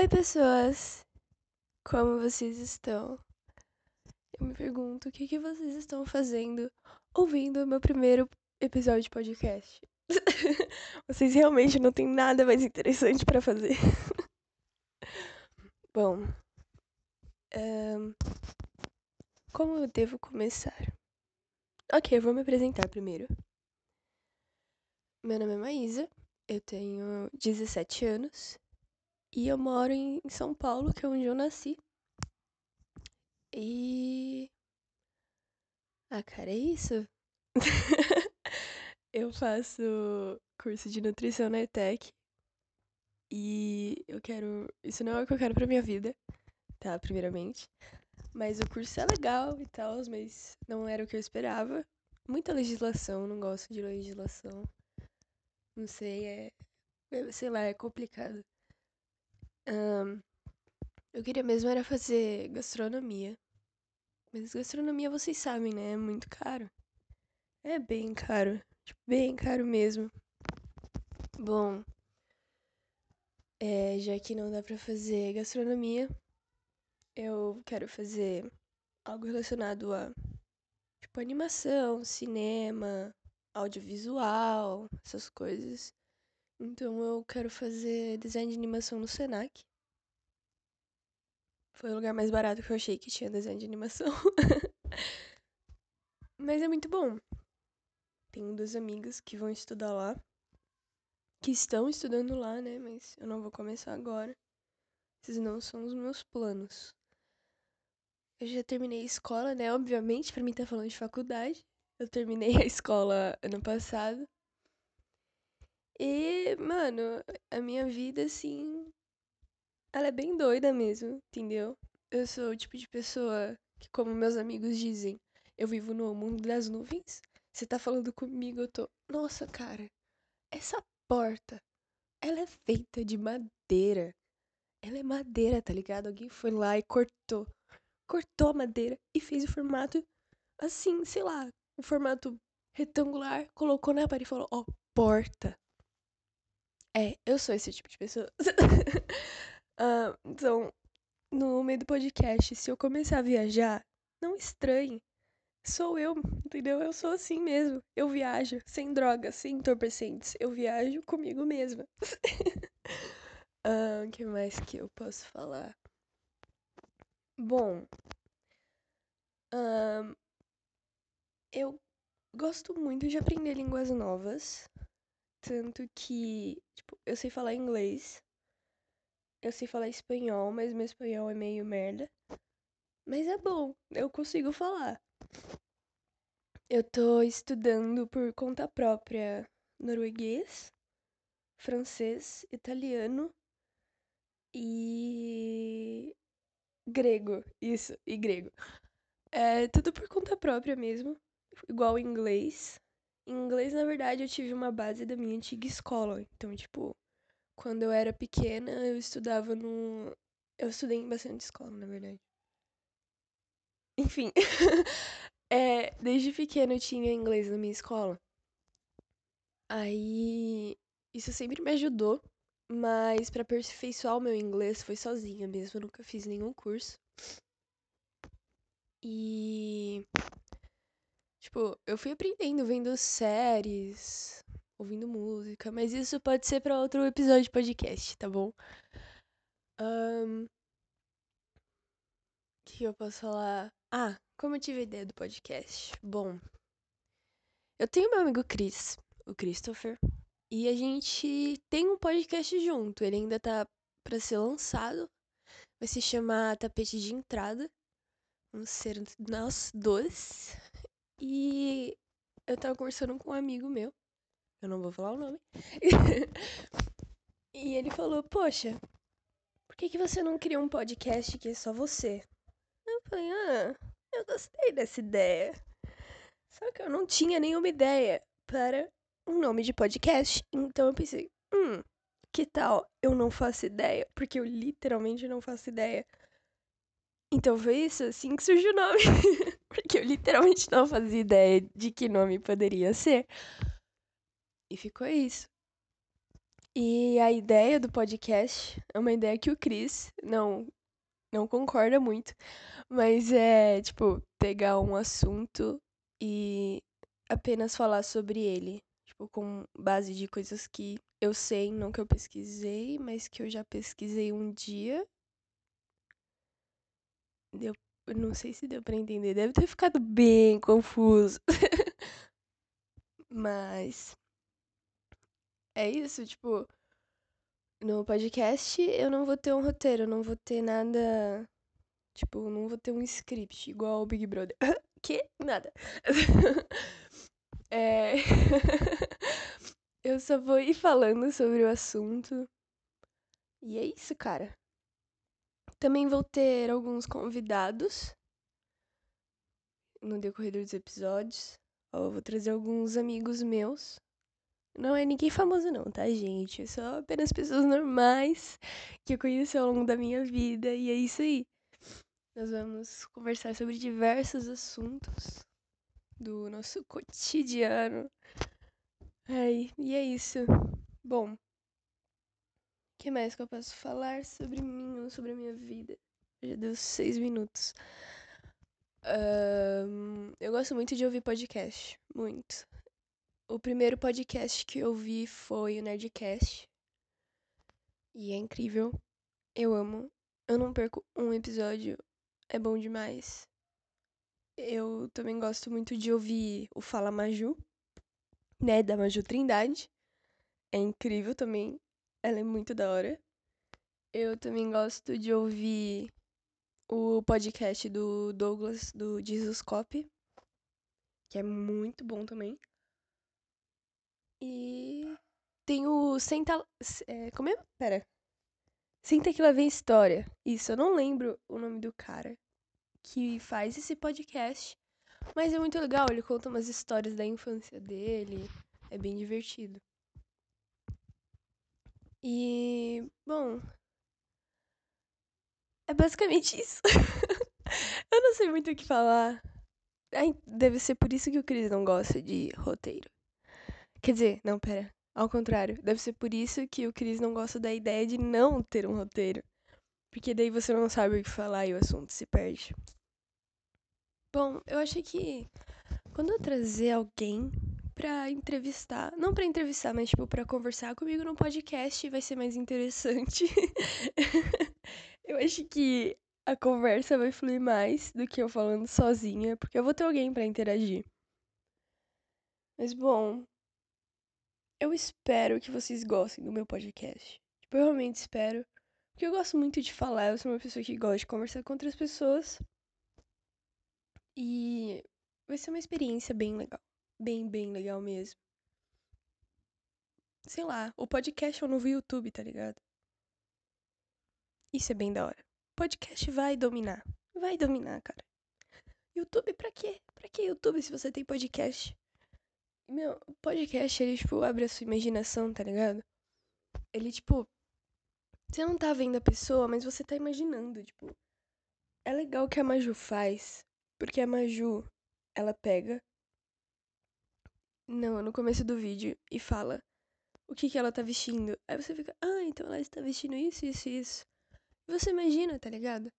Oi, pessoas! Como vocês estão? Eu me pergunto o que, que vocês estão fazendo ouvindo o meu primeiro episódio de podcast. vocês realmente não têm nada mais interessante para fazer. Bom, um, como eu devo começar? Ok, eu vou me apresentar primeiro. Meu nome é Maísa, eu tenho 17 anos e eu moro em São Paulo, que é onde eu nasci. E. Ah, cara, é isso. eu faço curso de nutrição na ETEC. E eu quero. Isso não é o que eu quero pra minha vida, tá? Primeiramente. Mas o curso é legal e tal, mas não era o que eu esperava. Muita legislação, não gosto de legislação. Não sei, é. Sei lá, é complicado. Um, eu queria mesmo era fazer gastronomia. Mas gastronomia, vocês sabem, né? É muito caro. É bem caro. Tipo, bem caro mesmo. Bom, é, já que não dá pra fazer gastronomia, eu quero fazer algo relacionado a tipo animação, cinema, audiovisual, essas coisas. Então eu quero fazer design de animação no Senac. Foi o lugar mais barato que eu achei que tinha design de animação. Mas é muito bom. Tenho duas amigas que vão estudar lá. Que estão estudando lá, né? Mas eu não vou começar agora. Esses não são os meus planos. Eu já terminei a escola, né? Obviamente, para mim tá falando de faculdade. Eu terminei a escola ano passado. E, mano, a minha vida, assim. Ela é bem doida mesmo, entendeu? Eu sou o tipo de pessoa que, como meus amigos dizem, eu vivo no mundo das nuvens. Você tá falando comigo, eu tô. Nossa, cara, essa porta, ela é feita de madeira. Ela é madeira, tá ligado? Alguém foi lá e cortou. Cortou a madeira e fez o formato assim, sei lá, o formato retangular, colocou na parede e falou: Ó, oh, porta. É, eu sou esse tipo de pessoa. uh, então, no meio do podcast, se eu começar a viajar, não estranhe. Sou eu, entendeu? Eu sou assim mesmo. Eu viajo sem drogas, sem entorpecentes. Eu viajo comigo mesma. O uh, que mais que eu posso falar? Bom, uh, eu gosto muito de aprender línguas novas. Tanto que, tipo, eu sei falar inglês. Eu sei falar espanhol, mas meu espanhol é meio merda. Mas é bom, eu consigo falar. Eu tô estudando por conta própria norueguês, francês, italiano e grego. Isso, e grego. É tudo por conta própria mesmo, igual inglês. Em inglês, na verdade, eu tive uma base da minha antiga escola. Então, tipo, quando eu era pequena, eu estudava no. Eu estudei em bastante escola, na verdade. Enfim. é, desde pequena eu tinha inglês na minha escola. Aí. Isso sempre me ajudou. Mas para aperfeiçoar o meu inglês foi sozinha mesmo. Eu nunca fiz nenhum curso. E Tipo, eu fui aprendendo vendo séries, ouvindo música, mas isso pode ser para outro episódio de podcast, tá bom? Um... O que eu posso falar? Ah, como eu tive a ideia do podcast? Bom, eu tenho meu amigo Chris, o Christopher, e a gente tem um podcast junto. Ele ainda tá para ser lançado. Vai se chamar Tapete de Entrada. Vamos ser nós dois. E eu tava conversando com um amigo meu, eu não vou falar o nome, e ele falou: Poxa, por que, que você não cria um podcast que é só você? Eu falei: Ah, eu gostei dessa ideia. Só que eu não tinha nenhuma ideia para um nome de podcast. Então eu pensei: Hum, que tal eu não faço ideia? Porque eu literalmente não faço ideia. Então foi isso assim que surgiu o nome. Porque eu literalmente não fazia ideia de que nome poderia ser. E ficou isso. E a ideia do podcast é uma ideia que o Cris não, não concorda muito, mas é, tipo, pegar um assunto e apenas falar sobre ele. Tipo, com base de coisas que eu sei, não que eu pesquisei, mas que eu já pesquisei um dia. Deu, não sei se deu pra entender, deve ter ficado bem confuso. mas. É isso, tipo. No podcast eu não vou ter um roteiro, não vou ter nada. Tipo, não vou ter um script igual o Big Brother. que? Nada. é. eu só vou ir falando sobre o assunto. E é isso, cara. Também vou ter alguns convidados no decorrer dos episódios. Eu vou trazer alguns amigos meus não é ninguém famoso, não, tá, gente? É só apenas pessoas normais que eu conheci ao longo da minha vida. E é isso aí. Nós vamos conversar sobre diversos assuntos do nosso cotidiano. Ai, e é isso. Bom, o que mais que eu posso falar sobre mim ou sobre a minha vida? Já deu seis minutos. Um, eu gosto muito de ouvir podcast. Muito. O primeiro podcast que eu vi foi o Nerdcast. E é incrível. Eu amo. Eu não perco um episódio. É bom demais. Eu também gosto muito de ouvir o Fala Maju, né? Da Maju Trindade. É incrível também. Ela é muito da hora. Eu também gosto de ouvir o podcast do Douglas, do Jesus Cop, que é muito bom também. E tem o Senta. É, como é? Pera. Senta que lá vem história. Isso, eu não lembro o nome do cara que faz esse podcast. Mas é muito legal, ele conta umas histórias da infância dele. É bem divertido. E, bom. É basicamente isso. eu não sei muito o que falar. Deve ser por isso que o Cris não gosta de roteiro. Quer dizer, não, pera. Ao contrário, deve ser por isso que o Cris não gosta da ideia de não ter um roteiro. Porque daí você não sabe o que falar e o assunto se perde. Bom, eu acho que quando eu trazer alguém pra entrevistar, não pra entrevistar, mas tipo pra conversar comigo no podcast, vai ser mais interessante. eu acho que a conversa vai fluir mais do que eu falando sozinha, porque eu vou ter alguém para interagir. Mas bom, eu espero que vocês gostem do meu podcast. Tipo, eu realmente espero. Porque eu gosto muito de falar, eu sou uma pessoa que gosta de conversar com outras pessoas. E vai ser uma experiência bem legal. Bem, bem legal mesmo. Sei lá, o podcast é o novo YouTube, tá ligado? Isso é bem da hora. Podcast vai dominar. Vai dominar, cara. YouTube pra quê? Pra que YouTube se você tem podcast? Meu, podcast, ele, tipo, abre a sua imaginação, tá ligado? Ele, tipo. Você não tá vendo a pessoa, mas você tá imaginando, tipo. É legal o que a Maju faz. Porque a Maju, ela pega. Não, no começo do vídeo e fala o que, que ela tá vestindo. Aí você fica, ah, então ela está vestindo isso, isso e isso. Você imagina, tá ligado?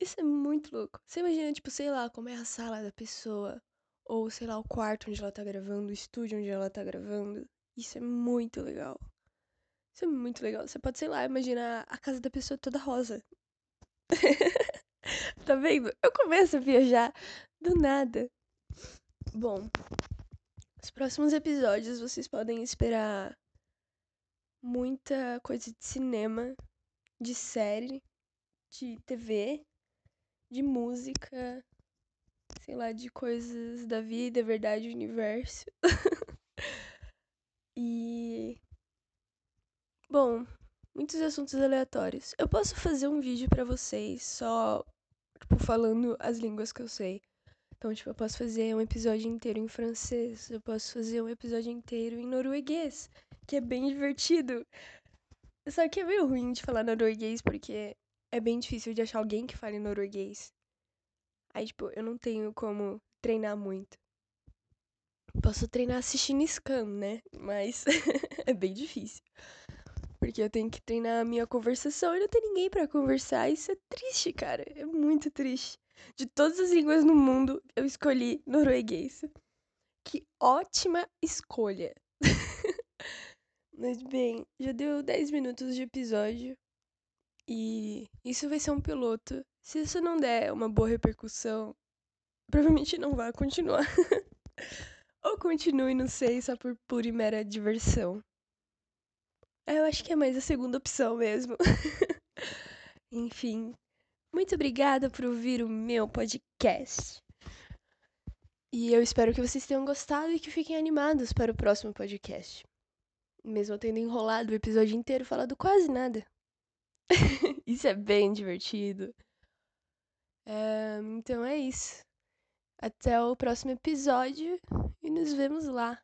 Isso é muito louco. Você imagina, tipo, sei lá, como é a sala da pessoa ou sei lá, o quarto onde ela tá gravando, o estúdio onde ela tá gravando. Isso é muito legal. Isso é muito legal. Você pode, sei lá, imaginar a casa da pessoa toda rosa. tá vendo? Eu começo a viajar do nada. Bom, os próximos episódios vocês podem esperar muita coisa de cinema, de série, de TV, de música, sei lá, de coisas da vida, verdade, universo. e. Bom, muitos assuntos aleatórios. Eu posso fazer um vídeo para vocês só, tipo, falando as línguas que eu sei. Então, tipo, eu posso fazer um episódio inteiro em francês, eu posso fazer um episódio inteiro em norueguês, que é bem divertido. Só que é meio ruim de falar norueguês porque é bem difícil de achar alguém que fale norueguês. Aí, tipo, eu não tenho como treinar muito. Posso treinar assistindo Scam, né? Mas é bem difícil. Porque eu tenho que treinar a minha conversação e não tem ninguém para conversar. Isso é triste, cara. É muito triste. De todas as línguas no mundo, eu escolhi norueguês. Que ótima escolha. Mas bem, já deu 10 minutos de episódio. E isso vai ser um piloto. Se isso não der uma boa repercussão, provavelmente não vai continuar. Ou continue, não sei, só por pura e mera diversão. Eu acho que é mais a segunda opção mesmo. Enfim, muito obrigada por ouvir o meu podcast. E eu espero que vocês tenham gostado e que fiquem animados para o próximo podcast. Mesmo tendo enrolado o episódio inteiro falando quase nada. isso é bem divertido. É, então é isso. Até o próximo episódio e nos vemos lá.